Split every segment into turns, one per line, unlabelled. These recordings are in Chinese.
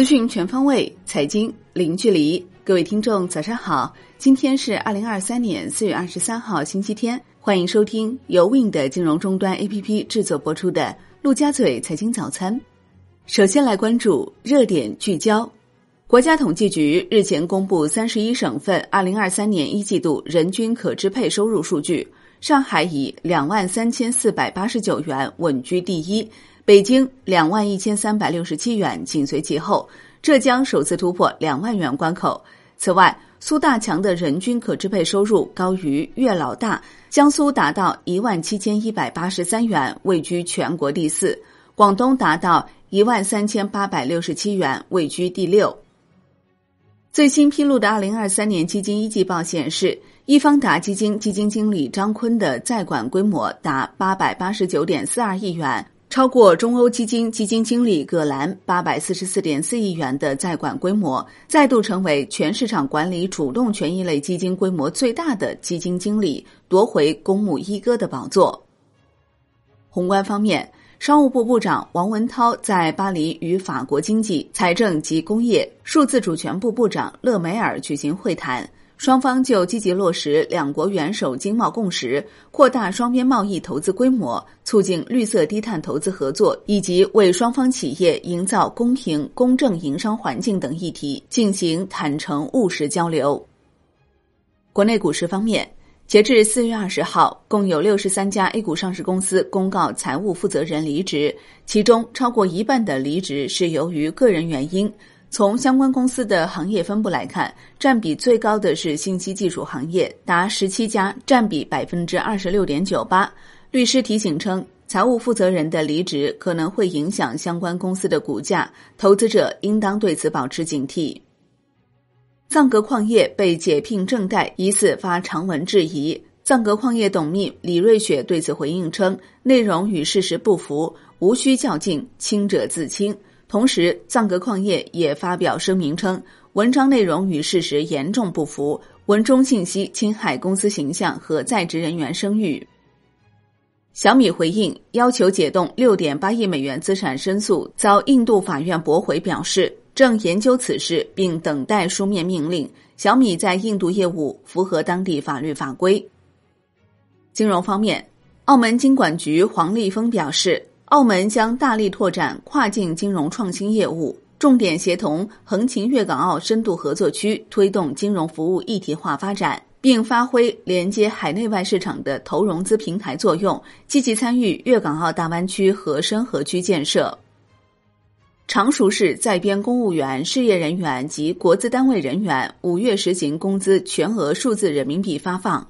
资讯全方位，财经零距离。各位听众，早上好！今天是二零二三年四月二十三号，星期天。欢迎收听由 Win 的金融终端 APP 制作播出的《陆家嘴财经早餐》。首先来关注热点聚焦。国家统计局日前公布三十一省份二零二三年一季度人均可支配收入数据，上海以两万三千四百八十九元稳居第一。北京两万一千三百六十七元紧随其后，浙江首次突破两万元关口。此外，苏大强的人均可支配收入高于粤老大，江苏达到一万七千一百八十三元，位居全国第四；广东达到一万三千八百六十七元，位居第六。最新披露的二零二三年基金一季报显示，易方达基金基金经理张坤的在管规模达八百八十九点四二亿元。超过中欧基金基金经理葛兰八百四十四点四亿元的在管规模，再度成为全市场管理主动权益类基金规模最大的基金经理，夺回公募一哥的宝座。宏观方面，商务部部长王文涛在巴黎与法国经济、财政及工业、数字主权部部长勒梅尔举行会谈。双方就积极落实两国元首经贸共识、扩大双边贸易投资规模、促进绿色低碳投资合作，以及为双方企业营造公平公正营商环境等议题进行坦诚务实交流。国内股市方面，截至四月二十号，共有六十三家 A 股上市公司公告财务负责人离职，其中超过一半的离职是由于个人原因。从相关公司的行业分布来看，占比最高的是信息技术行业，达十七家，占比百分之二十六点九八。律师提醒称，财务负责人的离职可能会影响相关公司的股价，投资者应当对此保持警惕。藏格矿业被解聘正贷疑似发长文质疑，藏格矿业董秘李瑞雪对此回应称，内容与事实不符，无需较劲，清者自清。同时，藏格矿业也发表声明称，文章内容与事实严重不符，文中信息侵害公司形象和在职人员声誉。小米回应要求解冻六点八亿美元资产申诉遭印度法院驳回，表示正研究此事，并等待书面命令。小米在印度业务符合当地法律法规。金融方面，澳门金管局黄立峰表示。澳门将大力拓展跨境金融创新业务，重点协同横琴粤港澳深度合作区，推动金融服务一体化发展，并发挥连接海内外市场的投融资平台作用，积极参与粤港澳大湾区和深合区建设。常熟市在编公务员、事业人员及国资单位人员五月实行工资全额数字人民币发放。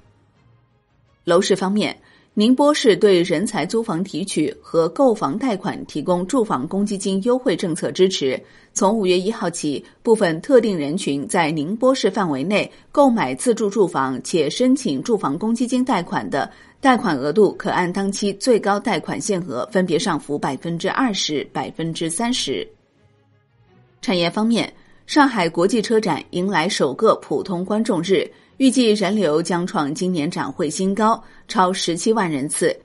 楼市方面。宁波市对人才租房提取和购房贷款提供住房公积金优惠政策支持。从五月一号起，部分特定人群在宁波市范围内购买自住住房且申请住房公积金贷款的，贷款额度可按当期最高贷款限额分别上浮百分之二十、百分之三十。产业方面，上海国际车展迎来首个普通观众日。预计人流将创今年展会新高，超十七万人次。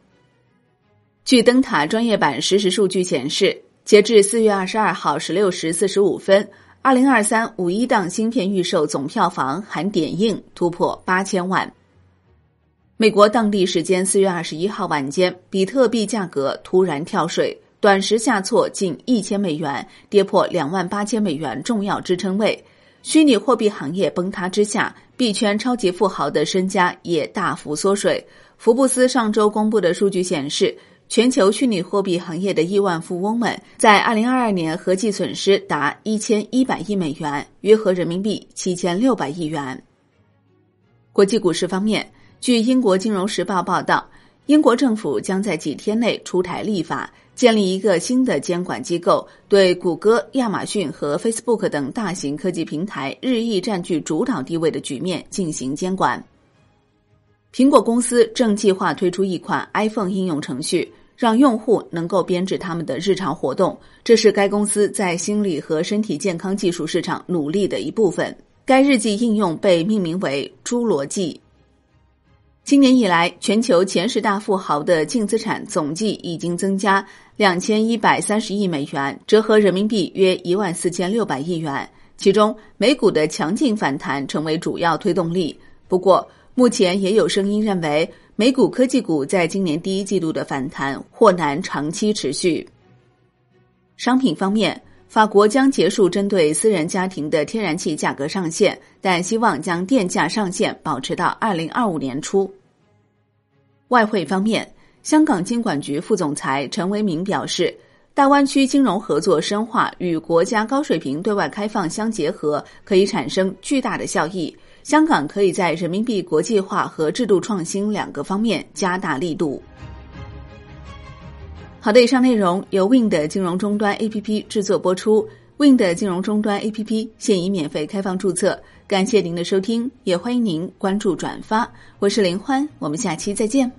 据灯塔专业版实时数据显示，截至四月二十二号十六时四十五分，二零二三五一档芯片预售总票房含点映突破八千万。美国当地时间四月二十一号晚间，比特币价格突然跳水，短时下挫近一千美元，跌破两万八千美元重要支撑位。虚拟货币行业崩塌之下，币圈超级富豪的身家也大幅缩水。福布斯上周公布的数据显示，全球虚拟货币行业的亿万富翁们在二零二二年合计损失达一千一百亿美元，约合人民币七千六百亿元。国际股市方面，据英国金融时报报道。英国政府将在几天内出台立法，建立一个新的监管机构，对谷歌、亚马逊和 Facebook 等大型科技平台日益占据主导地位的局面进行监管。苹果公司正计划推出一款 iPhone 应用程序，让用户能够编制他们的日常活动，这是该公司在心理和身体健康技术市场努力的一部分。该日记应用被命名为“侏罗纪”。今年以来，全球前十大富豪的净资产总计已经增加两千一百三十亿美元，折合人民币约一万四千六百亿元。其中，美股的强劲反弹成为主要推动力。不过，目前也有声音认为，美股科技股在今年第一季度的反弹或难长期持续。商品方面，法国将结束针对私人家庭的天然气价格上限，但希望将电价上限保持到二零二五年初。外汇方面，香港金管局副总裁陈为民表示，大湾区金融合作深化与国家高水平对外开放相结合，可以产生巨大的效益。香港可以在人民币国际化和制度创新两个方面加大力度。好的，以上内容由 Win 的金融终端 APP 制作播出。Win 的金融终端 APP 现已免费开放注册，感谢您的收听，也欢迎您关注转发。我是林欢，我们下期再见。